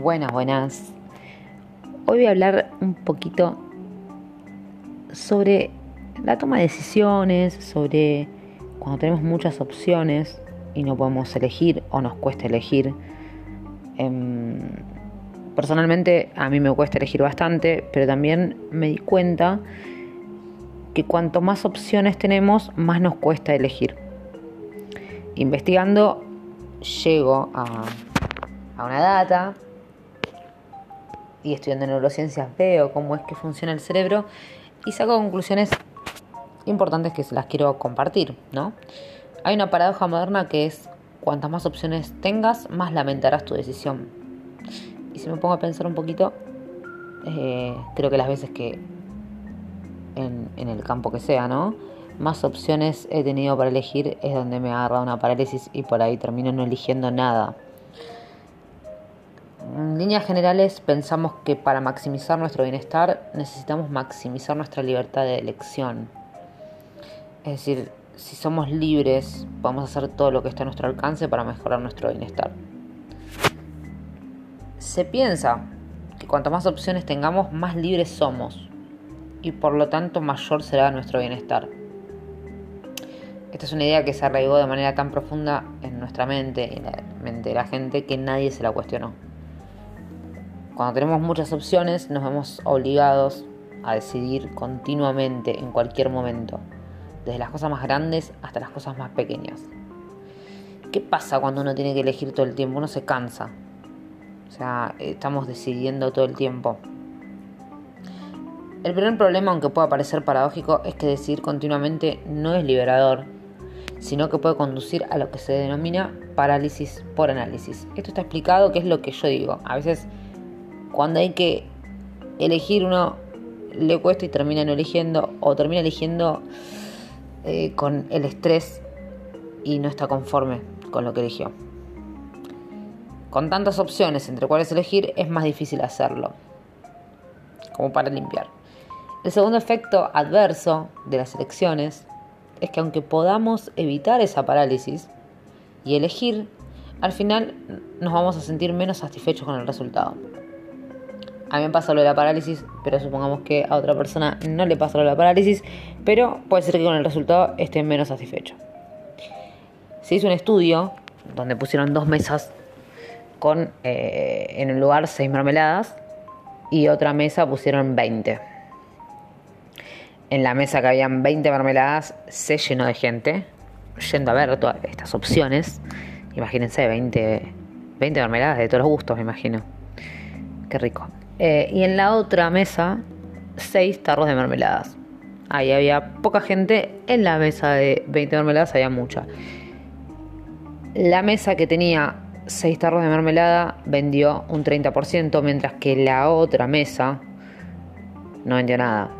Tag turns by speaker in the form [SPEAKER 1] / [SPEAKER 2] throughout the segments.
[SPEAKER 1] Buenas, buenas. Hoy voy a hablar un poquito sobre la toma de decisiones, sobre cuando tenemos muchas opciones y no podemos elegir o nos cuesta elegir. Em, personalmente a mí me cuesta elegir bastante, pero también me di cuenta que cuanto más opciones tenemos, más nos cuesta elegir. Investigando, llego a, a una data y estudiando neurociencias veo cómo es que funciona el cerebro y saco conclusiones importantes que se las quiero compartir, ¿no? Hay una paradoja moderna que es cuantas más opciones tengas, más lamentarás tu decisión. Y si me pongo a pensar un poquito, eh, creo que las veces que en, en, el campo que sea, ¿no? Más opciones he tenido para elegir es donde me agarra una parálisis y por ahí termino no eligiendo nada. En líneas generales pensamos que para maximizar nuestro bienestar necesitamos maximizar nuestra libertad de elección. Es decir, si somos libres, podemos hacer todo lo que está a nuestro alcance para mejorar nuestro bienestar. Se piensa que cuanto más opciones tengamos, más libres somos y por lo tanto mayor será nuestro bienestar. Esta es una idea que se arraigó de manera tan profunda en nuestra mente y en la mente de la gente que nadie se la cuestionó. Cuando tenemos muchas opciones nos vemos obligados a decidir continuamente en cualquier momento desde las cosas más grandes hasta las cosas más pequeñas. ¿Qué pasa cuando uno tiene que elegir todo el tiempo? Uno se cansa. O sea, estamos decidiendo todo el tiempo. El primer problema, aunque pueda parecer paradójico, es que decidir continuamente no es liberador, sino que puede conducir a lo que se denomina parálisis por análisis. Esto está explicado, que es lo que yo digo. A veces, cuando hay que elegir, uno le cuesta y termina no eligiendo, o termina eligiendo eh, con el estrés y no está conforme con lo que eligió. Con tantas opciones entre cuáles elegir es más difícil hacerlo, como para limpiar. El segundo efecto adverso de las elecciones es que aunque podamos evitar esa parálisis y elegir, al final nos vamos a sentir menos satisfechos con el resultado. A mí me pasa lo de la parálisis, pero supongamos que a otra persona no le pasa lo de la parálisis, pero puede ser que con el resultado esté menos satisfecho. Se hizo un estudio donde pusieron dos mesas con eh, en un lugar seis mermeladas y otra mesa pusieron 20. En la mesa que habían 20 mermeladas se llenó de gente yendo a ver todas estas opciones. Imagínense, 20, 20 mermeladas de todos los gustos, me imagino. Qué rico. Eh, y en la otra mesa, seis tarros de mermeladas. Ahí había poca gente, en la mesa de 20 mermeladas había mucha. La mesa que tenía seis tarros de mermelada vendió un 30%, mientras que la otra mesa no vendió nada.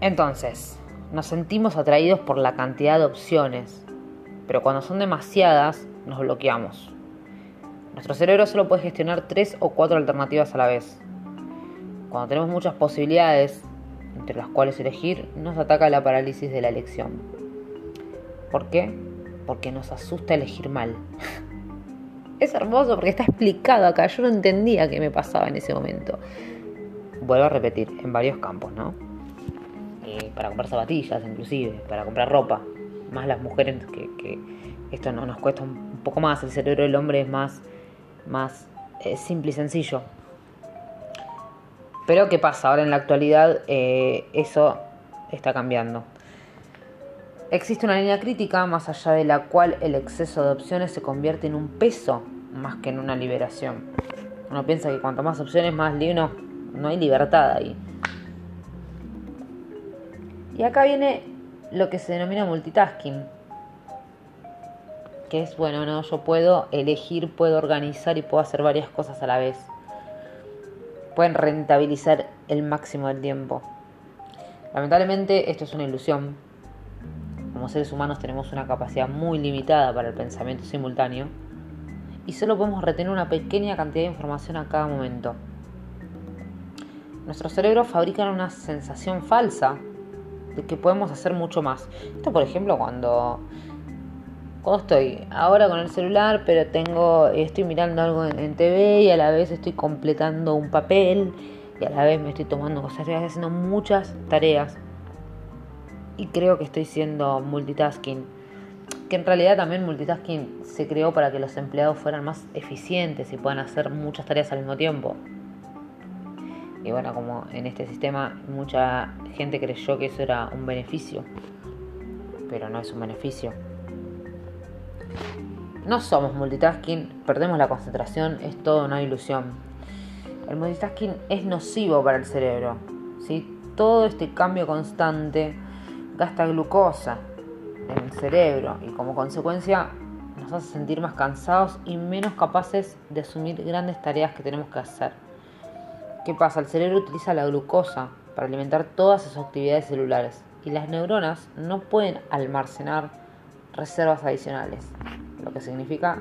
[SPEAKER 1] Entonces, nos sentimos atraídos por la cantidad de opciones, pero cuando son demasiadas nos bloqueamos. Nuestro cerebro solo puede gestionar tres o cuatro alternativas a la vez. Cuando tenemos muchas posibilidades, entre las cuales elegir, nos ataca la parálisis de la elección. ¿Por qué? Porque nos asusta elegir mal. es hermoso porque está explicado acá. Yo no entendía qué me pasaba en ese momento. Vuelvo a repetir, en varios campos, ¿no? Eh, para comprar zapatillas, inclusive, para comprar ropa. Más las mujeres que, esto no nos cuesta un poco más. El cerebro del hombre es más más eh, simple y sencillo. Pero ¿qué pasa? Ahora en la actualidad eh, eso está cambiando. Existe una línea crítica más allá de la cual el exceso de opciones se convierte en un peso más que en una liberación. Uno piensa que cuanto más opciones, más libre, no, no hay libertad ahí. Y acá viene lo que se denomina multitasking, que es, bueno, no, yo puedo elegir, puedo organizar y puedo hacer varias cosas a la vez. Pueden rentabilizar el máximo del tiempo. Lamentablemente esto es una ilusión. Como seres humanos tenemos una capacidad muy limitada para el pensamiento simultáneo y solo podemos retener una pequeña cantidad de información a cada momento. Nuestro cerebro fabrica una sensación falsa de que podemos hacer mucho más. Esto, por ejemplo, cuando Cuando estoy ahora con el celular, pero tengo, estoy mirando algo en, TV y a la vez estoy completando un papel y a la vez me estoy tomando cosas, estoy haciendo muchas tareas. Y creo que estoy siendo multitasking. Que en realidad también multitasking se creó para que los empleados fueran más eficientes y puedan hacer muchas tareas al mismo tiempo. Y bueno, como en este sistema mucha gente creyó que eso era un beneficio, pero no es un beneficio. No somos multitasking, perdemos la concentración, es toda una ilusión. El multitasking es nocivo para el cerebro. ¿sí? Todo este cambio constante gasta glucosa en el cerebro y como consecuencia nos hace sentir más cansados y menos capaces de asumir grandes tareas que tenemos que hacer. ¿Qué pasa? El cerebro utiliza la glucosa para alimentar todas sus actividades celulares y las neuronas no pueden almacenar reservas adicionales, lo que significa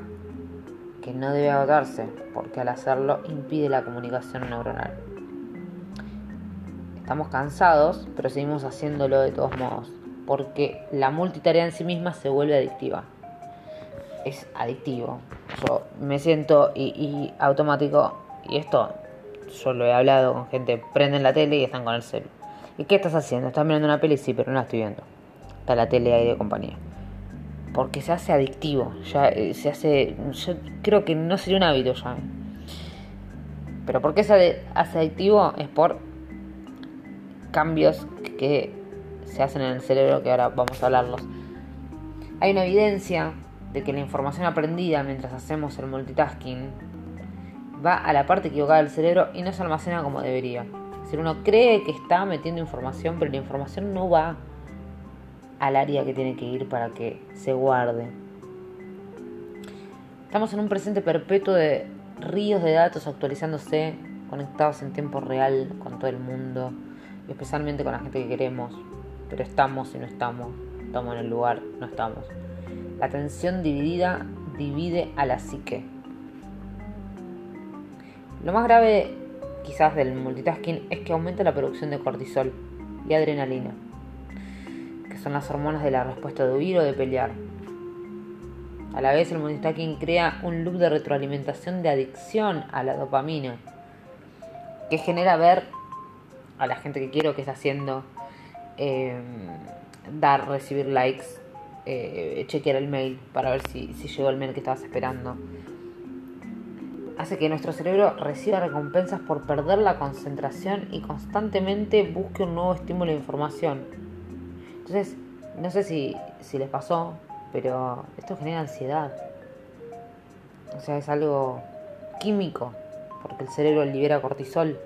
[SPEAKER 1] que no debe agotarse porque al hacerlo impide la comunicación neuronal. Estamos cansados, pero seguimos haciéndolo de todos modos, porque la multitarea en sí misma se vuelve adictiva. Es adictivo. Yo me siento y, automático, y esto yo lo he hablado con gente, prenden la tele y están con el cel. ¿Y qué estás haciendo? ¿Estás mirando una peli? Sí, pero no la estoy viendo. Está la tele ahí de compañía. Porque se hace adictivo. Ya eh, se hace. Yo creo que no sería un hábito ya. Pero ¿por qué se hace adictivo? Es por cambios que se hacen en el cerebro que ahora vamos a hablarlos. Hay una evidencia de que la información aprendida mientras hacemos el multitasking va a la parte equivocada del cerebro y no se almacena como debería. Si uno cree que está metiendo información, pero la información no va al área que tiene que ir para que se guarde. Estamos en un presente perpetuo de ríos de datos actualizándose, conectados en tiempo real con todo el mundo, y especialmente con la gente que queremos, pero estamos y no estamos, estamos en el lugar, no estamos. La atención dividida divide a la psique. Lo más grave quizás del multitasking es que aumenta la producción de cortisol y adrenalina, son las hormonas de la respuesta de huir o de pelear. A la vez el multitasking crea un loop de retroalimentación de adicción a la dopamina, que genera ver a la gente que quiero que está haciendo, em, dar, recibir likes, eh, chequear el mail para ver si, si llegó el mail que estabas esperando hace que nuestro cerebro reciba recompensas por perder la concentración y constantemente busque un nuevo estímulo de información. Entonces, no sé si, les pasó, pero esto genera ansiedad. O sea, es algo químico, porque el cerebro libera cortisol.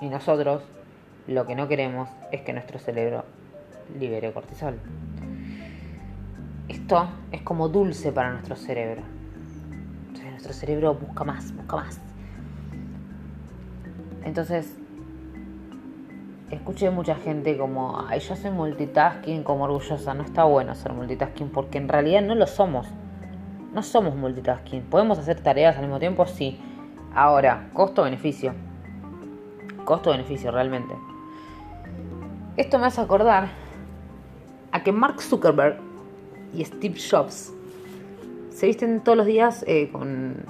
[SPEAKER 1] Y nosotros lo que no queremos es que nuestro cerebro libere cortisol. Esto es como dulce para nuestro cerebro nuestro cerebro busca más, busca más. Entonces, escuché mucha gente como, ay, yo soy multitasking, como orgullosa. No está bueno ser multitasking porque en realidad no lo somos. No somos multitasking. ¿Podemos hacer tareas al mismo tiempo? Sí. Ahora, costo-beneficio. Costo-beneficio, realmente. Esto me hace acordar a que Mark Zuckerberg y Steve Jobs se visten todos los días eh, con,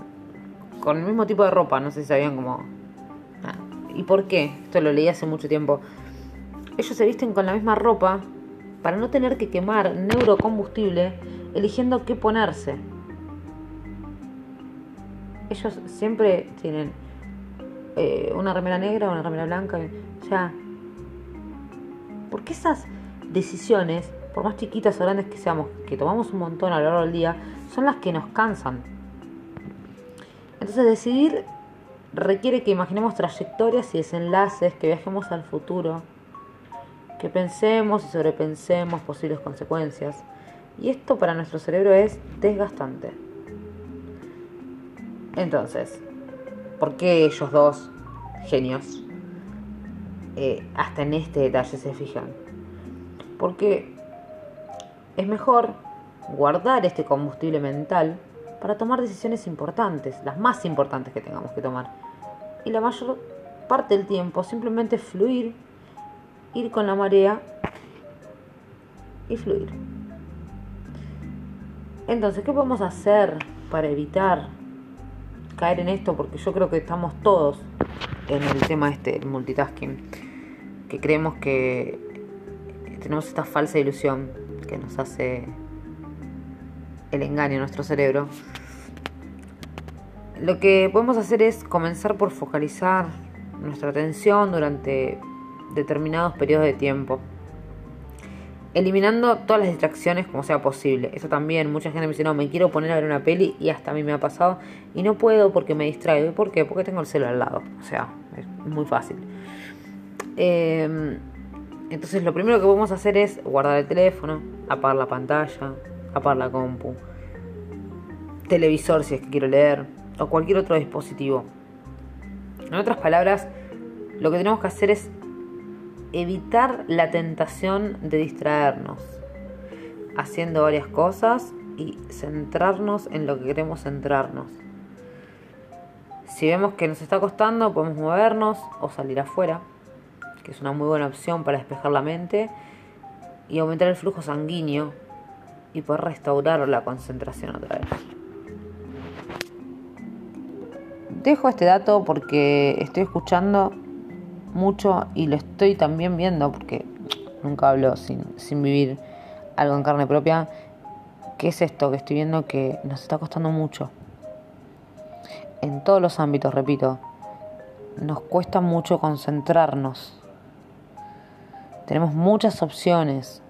[SPEAKER 1] con el mismo tipo de ropa, no sé si sabían cómo... ¿Y por qué? Esto lo leí hace mucho tiempo. Ellos se visten con la misma ropa para no tener que quemar neurocombustible eligiendo qué ponerse. Ellos siempre tienen eh, una remera negra una remera blanca. O sea, ¿por qué esas decisiones, por más chiquitas o grandes que seamos, que tomamos un montón a lo largo del día, son las que nos cansan. Entonces decidir requiere que imaginemos trayectorias y desenlaces, que viajemos al futuro, que pensemos y sobrepensemos posibles consecuencias. Y esto para nuestro cerebro es desgastante. Entonces, ¿por qué ellos dos, genios, eh, hasta en este detalle se fijan? Porque es mejor guardar este combustible mental para tomar decisiones importantes, las más importantes que tengamos que tomar. Y la mayor parte del tiempo simplemente fluir, ir con la marea y fluir. Entonces, ¿qué podemos hacer para evitar caer en esto? Porque yo creo que estamos todos en el tema este, el multitasking, que creemos que tenemos esta falsa ilusión que nos hace el engaño a nuestro cerebro. Lo que podemos hacer es comenzar por focalizar nuestra atención durante determinados periodos de tiempo. Eliminando todas las distracciones como sea posible. Eso también, mucha gente me dice, no, me quiero poner a ver una peli y hasta a mí me ha pasado. Y no puedo porque me distraigo. ¿Y por qué? Porque tengo el celular al lado. O sea, es muy fácil. Em, entonces lo primero que podemos hacer es guardar el teléfono, apagar la pantalla, apagar la compu, televisor si es que quiero leer, o cualquier otro dispositivo. En otras palabras, lo que tenemos que hacer es evitar la tentación de distraernos, haciendo varias cosas y centrarnos en lo que queremos centrarnos. Si vemos que nos está costando, podemos movernos o salir afuera, que es una muy buena opción para despejar la mente y aumentar el flujo sanguíneo y poder restaurar la concentración otra vez. Dejo este dato porque estoy escuchando mucho y lo estoy también viendo porque nunca hablo sin, sin vivir algo en carne propia. ¿Qué es esto que estoy viendo que nos está costando mucho? En todos los ámbitos, repito, nos cuesta mucho concentrarnos. Tenemos muchas opciones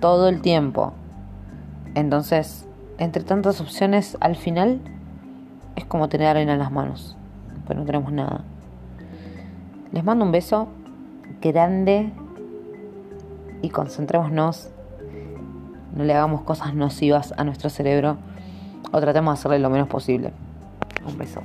[SPEAKER 1] todo el tiempo. Entonces, entre tantas opciones, al final es como tener arena en las manos, pero no tenemos nada. Les mando un beso grande y concentrémonos. No le hagamos cosas nocivas a nuestro cerebro o tratemos de hacerle lo menos posible. Un beso.